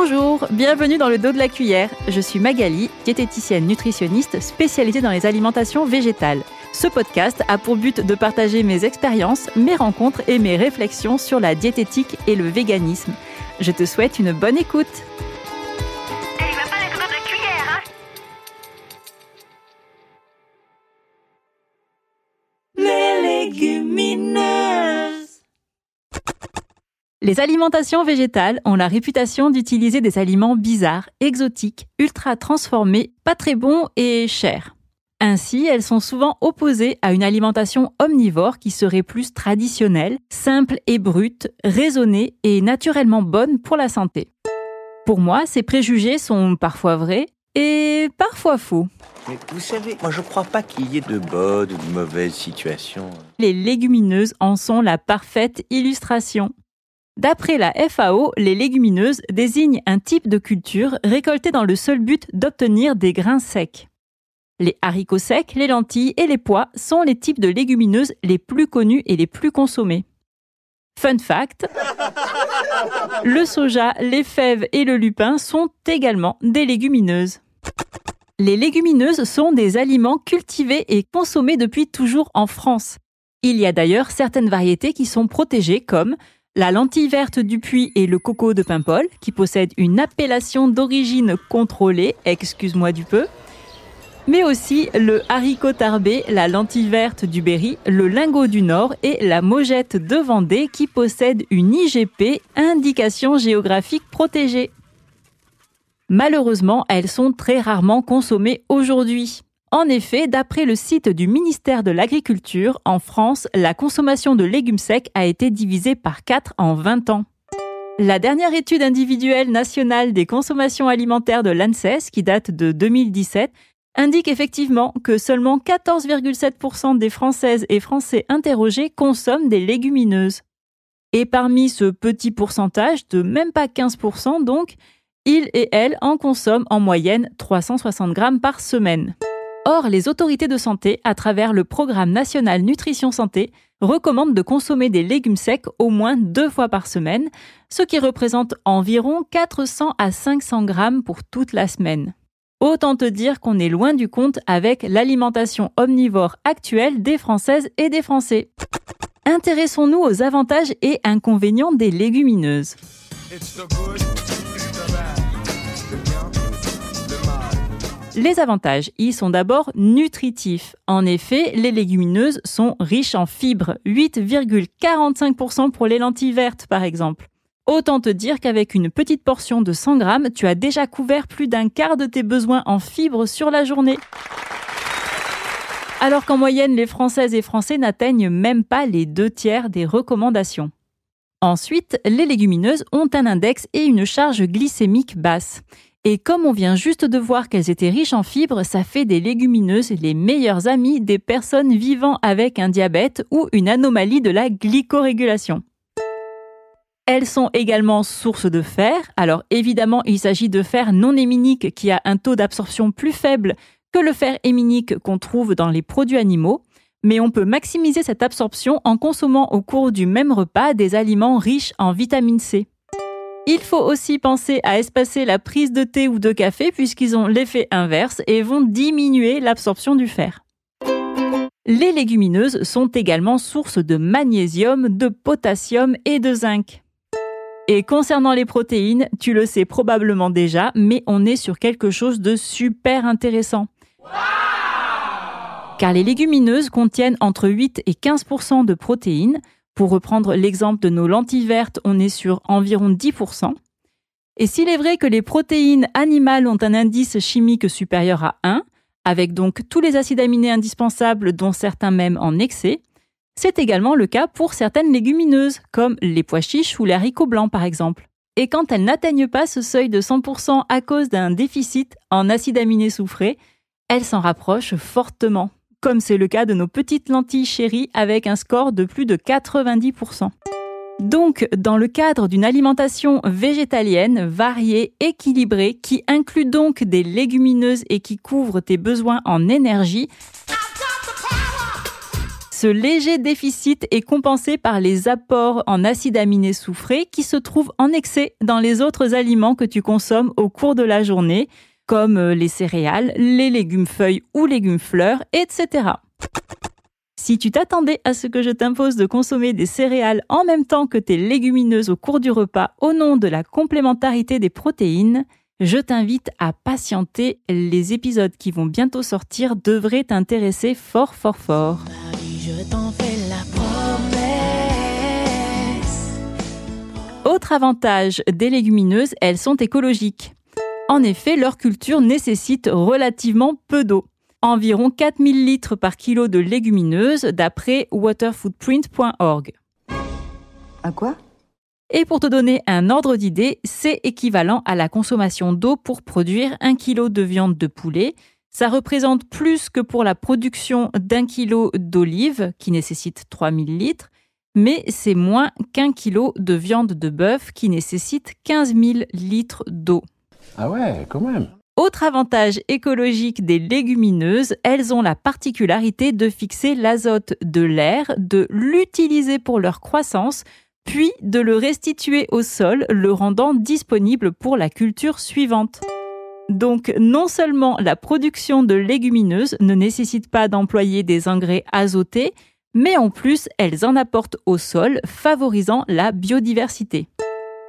Bonjour, bienvenue dans le dos de la cuillère. Je suis Magali, diététicienne nutritionniste spécialisée dans les alimentations végétales. Ce podcast a pour but de partager mes expériences, mes rencontres et mes réflexions sur la diététique et le véganisme. Je te souhaite une bonne écoute. Les alimentations végétales ont la réputation d'utiliser des aliments bizarres, exotiques, ultra transformés, pas très bons et chers. Ainsi, elles sont souvent opposées à une alimentation omnivore qui serait plus traditionnelle, simple et brute, raisonnée et naturellement bonne pour la santé. Pour moi, ces préjugés sont parfois vrais et parfois faux. Mais vous savez, moi je crois pas qu'il y ait de bonnes ou de mauvaises situations. Les légumineuses en sont la parfaite illustration. D'après la FAO, les légumineuses désignent un type de culture récoltée dans le seul but d'obtenir des grains secs. Les haricots secs, les lentilles et les pois sont les types de légumineuses les plus connus et les plus consommés. Fun fact, le soja, les fèves et le lupin sont également des légumineuses. Les légumineuses sont des aliments cultivés et consommés depuis toujours en France. Il y a d'ailleurs certaines variétés qui sont protégées comme la lentille verte du puits et le coco de Paimpol, qui possèdent une appellation d'origine contrôlée, excuse-moi du peu, mais aussi le haricot tarbé, la lentille verte du Berry, le lingot du Nord et la mogette de Vendée qui possèdent une IGP, indication géographique protégée. Malheureusement, elles sont très rarement consommées aujourd'hui. En effet, d'après le site du ministère de l'Agriculture, en France, la consommation de légumes secs a été divisée par 4 en 20 ans. La dernière étude individuelle nationale des consommations alimentaires de l'ANSES, qui date de 2017, indique effectivement que seulement 14,7% des Françaises et Français interrogés consomment des légumineuses. Et parmi ce petit pourcentage, de même pas 15% donc, ils et elles en consomment en moyenne 360 grammes par semaine. Or, les autorités de santé, à travers le programme national nutrition santé, recommandent de consommer des légumes secs au moins deux fois par semaine, ce qui représente environ 400 à 500 grammes pour toute la semaine. Autant te dire qu'on est loin du compte avec l'alimentation omnivore actuelle des Françaises et des Français. Intéressons-nous aux avantages et inconvénients des légumineuses. Les avantages y sont d'abord nutritifs. En effet, les légumineuses sont riches en fibres, 8,45% pour les lentilles vertes par exemple. Autant te dire qu'avec une petite portion de 100 grammes, tu as déjà couvert plus d'un quart de tes besoins en fibres sur la journée. Alors qu'en moyenne, les Françaises et Français n'atteignent même pas les deux tiers des recommandations. Ensuite, les légumineuses ont un index et une charge glycémique basse. Et comme on vient juste de voir qu'elles étaient riches en fibres, ça fait des légumineuses les meilleures amies des personnes vivant avec un diabète ou une anomalie de la glycorégulation. Elles sont également source de fer. Alors évidemment, il s'agit de fer non héminique qui a un taux d'absorption plus faible que le fer héminique qu'on trouve dans les produits animaux, mais on peut maximiser cette absorption en consommant au cours du même repas des aliments riches en vitamine C. Il faut aussi penser à espacer la prise de thé ou de café puisqu'ils ont l'effet inverse et vont diminuer l'absorption du fer. Les légumineuses sont également source de magnésium, de potassium et de zinc. Et concernant les protéines, tu le sais probablement déjà, mais on est sur quelque chose de super intéressant. Car les légumineuses contiennent entre 8 et 15% de protéines, pour reprendre l'exemple de nos lentilles vertes, on est sur environ 10%. Et s'il est vrai que les protéines animales ont un indice chimique supérieur à 1, avec donc tous les acides aminés indispensables dont certains même en excès, c'est également le cas pour certaines légumineuses, comme les pois chiches ou les haricots blancs par exemple. Et quand elles n'atteignent pas ce seuil de 100% à cause d'un déficit en acides aminés soufrés, elles s'en rapprochent fortement comme c'est le cas de nos petites lentilles chéries avec un score de plus de 90%. Donc, dans le cadre d'une alimentation végétalienne, variée, équilibrée, qui inclut donc des légumineuses et qui couvre tes besoins en énergie, Ce léger déficit est compensé par les apports en acides aminés soufrés qui se trouvent en excès dans les autres aliments que tu consommes au cours de la journée, comme euh, les céréales, les légumes feuilles ou légumes fleurs, etc. Si tu t'attendais à ce que je t'impose de consommer des céréales en même temps que tes légumineuses au cours du repas au nom de la complémentarité des protéines, je t'invite à patienter. Les épisodes qui vont bientôt sortir devraient t'intéresser fort fort fort. Autre avantage des légumineuses, elles sont écologiques. En effet, leur culture nécessite relativement peu d'eau environ 4000 litres par kilo de légumineuses d'après waterfootprint.org. À quoi? Et pour te donner un ordre d'idée, c'est équivalent à la consommation d'eau pour produire un kilo de viande de poulet. Ça représente plus que pour la production d'un kilo d'olive, qui nécessite 3000 litres, mais c'est moins qu'un kilo de viande de bœuf, qui nécessite 15 000 litres d'eau. Ah ouais, quand même autre avantage écologique des légumineuses, elles ont la particularité de fixer l'azote de l'air, de l'utiliser pour leur croissance, puis de le restituer au sol, le rendant disponible pour la culture suivante. Donc non seulement la production de légumineuses ne nécessite pas d'employer des engrais azotés, mais en plus elles en apportent au sol, favorisant la biodiversité.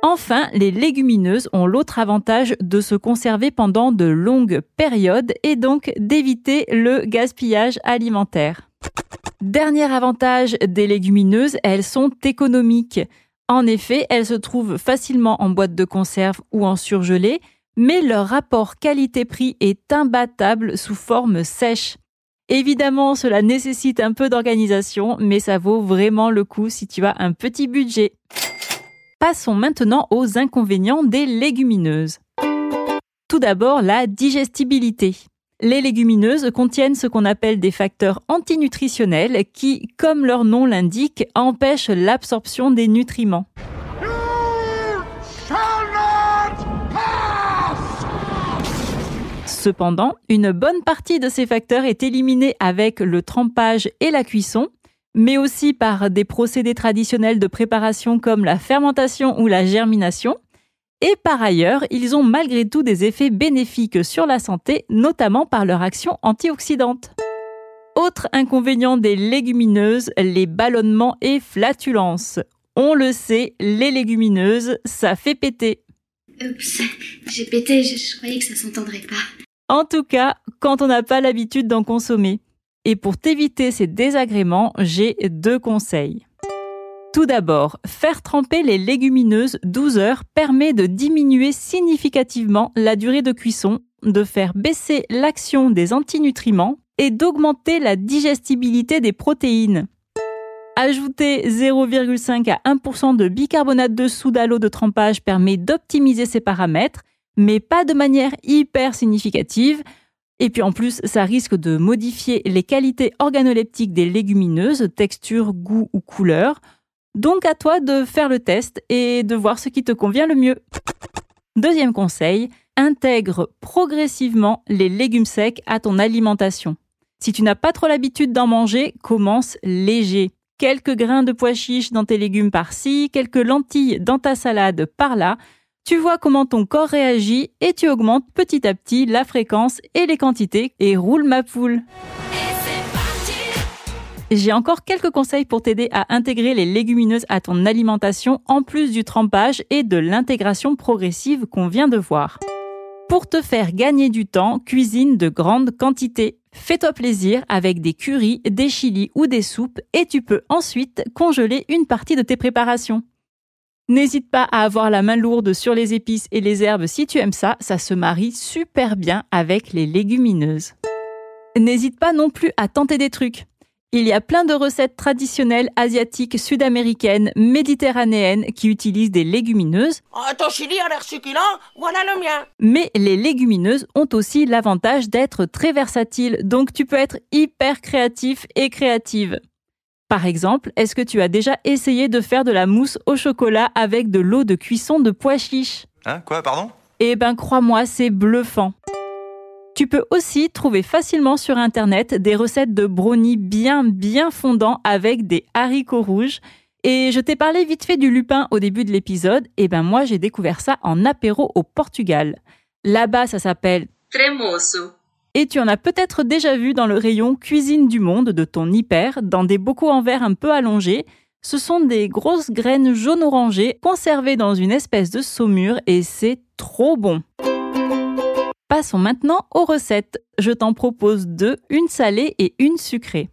Enfin, les légumineuses ont l'autre avantage de se conserver pendant de longues périodes et donc d'éviter le gaspillage alimentaire. Dernier avantage des légumineuses, elles sont économiques. En effet, elles se trouvent facilement en boîte de conserve ou en surgelé, mais leur rapport qualité-prix est imbattable sous forme sèche. Évidemment, cela nécessite un peu d'organisation, mais ça vaut vraiment le coup si tu as un petit budget. Passons maintenant aux inconvénients des légumineuses. Tout d'abord, la digestibilité. Les légumineuses contiennent ce qu'on appelle des facteurs antinutritionnels qui, comme leur nom l'indique, empêchent l'absorption des nutriments. Cependant, une bonne partie de ces facteurs est éliminée avec le trempage et la cuisson, mais aussi par des procédés traditionnels de préparation comme la fermentation ou la germination. Et par ailleurs, ils ont malgré tout des effets bénéfiques sur la santé, notamment par leur action antioxydante. Autre inconvénient des légumineuses, les ballonnements et flatulences. On le sait, les légumineuses, ça fait péter. Oups, j'ai pété, je, je croyais que ça s'entendrait pas. En tout cas, quand on n'a pas l'habitude d'en consommer. Et pour t'éviter ces désagréments, j'ai deux conseils. Tout d'abord, faire tremper les légumineuses 12 heures permet de diminuer significativement la durée de cuisson, de faire baisser l'action des antinutriments et d'augmenter la digestibilité des protéines. Ajouter 0,5 à 1% de bicarbonate de soude à l'eau de trempage permet d'optimiser ces paramètres, mais pas de manière hyper significative, et puis en plus, ça risque de modifier les qualités organoleptiques des légumineuses, texture, goût ou couleur. Donc à toi de faire le test et de voir ce qui te convient le mieux. Deuxième conseil, intègre progressivement les légumes secs à ton alimentation. Si tu n'as pas trop l'habitude d'en manger, commence léger. Quelques grains de pois chiches dans tes légumes par-ci, quelques lentilles dans ta salade par-là, tu vois comment ton corps réagit et tu augmentes petit à petit la fréquence et les quantités et roule ma poule. J'ai encore quelques conseils pour t'aider à intégrer les légumineuses à ton alimentation en plus du trempage et de l'intégration progressive qu'on vient de voir. Pour te faire gagner du temps, cuisine de grandes quantités. Fais-toi plaisir avec des currys, des chilis ou des soupes et tu peux ensuite congeler une partie de tes préparations. N'hésite pas à avoir la main lourde sur les épices et les herbes si tu aimes ça, ça se marie super bien avec les légumineuses. N'hésite pas non plus à tenter des trucs. Il y a plein de recettes traditionnelles asiatiques, sud-américaines, méditerranéennes qui utilisent des légumineuses. Oh, ton chili a l'air succulent, voilà le mien. Mais les légumineuses ont aussi l'avantage d'être très versatiles, donc tu peux être hyper créatif et créative. Par exemple, est-ce que tu as déjà essayé de faire de la mousse au chocolat avec de l'eau de cuisson de pois chiches? Hein? Quoi, pardon? Eh ben crois-moi, c'est bluffant. Tu peux aussi trouver facilement sur Internet des recettes de brownies bien bien fondants avec des haricots rouges. Et je t'ai parlé vite fait du lupin au début de l'épisode, et ben moi j'ai découvert ça en apéro au Portugal. Là-bas ça s'appelle Tremoso. Et tu en as peut-être déjà vu dans le rayon cuisine du monde de ton hyper, dans des bocaux en verre un peu allongés. Ce sont des grosses graines jaune orangées conservées dans une espèce de saumure et c'est trop bon. Passons maintenant aux recettes. Je t'en propose deux, une salée et une sucrée.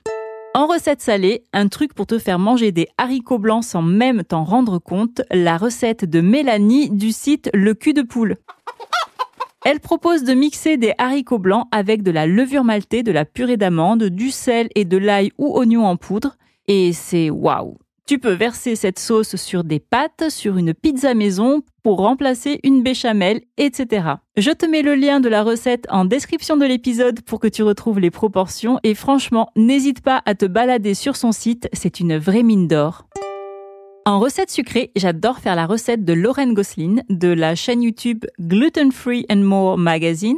En recette salée, un truc pour te faire manger des haricots blancs sans même t'en rendre compte, la recette de Mélanie du site Le cul de poule. Elle propose de mixer des haricots blancs avec de la levure maltée, de la purée d'amande, du sel et de l'ail ou oignon en poudre. Et c'est waouh Tu peux verser cette sauce sur des pâtes, sur une pizza maison pour remplacer une béchamel, etc. Je te mets le lien de la recette en description de l'épisode pour que tu retrouves les proportions et franchement, n'hésite pas à te balader sur son site, c'est une vraie mine d'or. En recette sucrée, j'adore faire la recette de Lauren Gosselin de la chaîne YouTube Gluten Free and More Magazine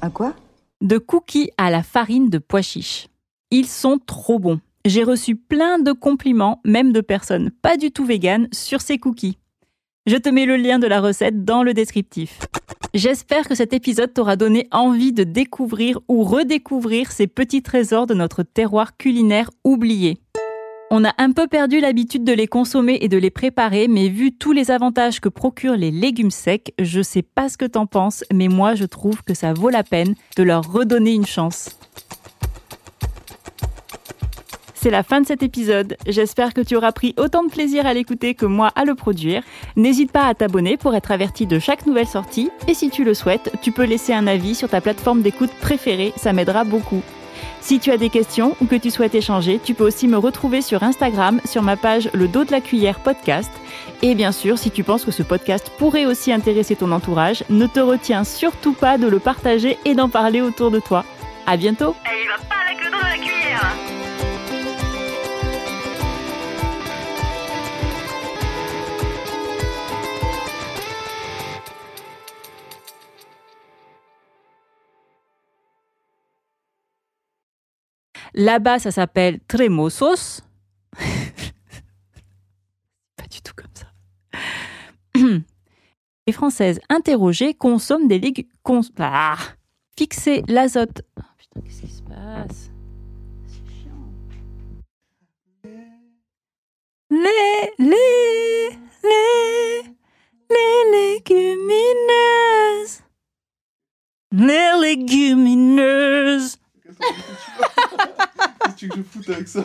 À quoi? De cookies à la farine de pois chiche. Ils sont trop bons. J'ai reçu plein de compliments, même de personnes pas du tout véganes, sur ces cookies. Je te mets le lien de la recette dans le descriptif. J'espère que cet épisode t'aura donné envie de découvrir ou redécouvrir ces petits trésors de notre terroir culinaire oublié. On a un peu perdu l'habitude de les consommer et de les préparer, mais vu tous les avantages que procurent les légumes secs, je sais pas ce que t'en penses, mais moi je trouve que ça vaut la peine de leur redonner une chance. C'est la fin de cet épisode. J'espère que tu auras pris autant de plaisir à l'écouter que moi à le produire. N'hésite pas à t'abonner pour être averti de chaque nouvelle sortie. Et si tu le souhaites, tu peux laisser un avis sur ta plateforme d'écoute préférée, ça m'aidera beaucoup. Si tu as des questions ou que tu souhaites échanger, tu peux aussi me retrouver sur Instagram sur ma page Le dos de la cuillère podcast. Et bien sûr, si tu penses que ce podcast pourrait aussi intéresser ton entourage, ne te retiens surtout pas de le partager et d'en parler autour de toi. À bientôt! Là-bas, ça s'appelle tremosos. Pas du tout comme ça. Les Françaises interrogées consomment des légumes. Cons... Ah Fixer l'azote. Oh, putain, qu'est-ce qui se passe? C'est chiant. Les, les, les, les légumineuses. Les légumineuses. Qu'est-ce que tu veux que je foute avec ça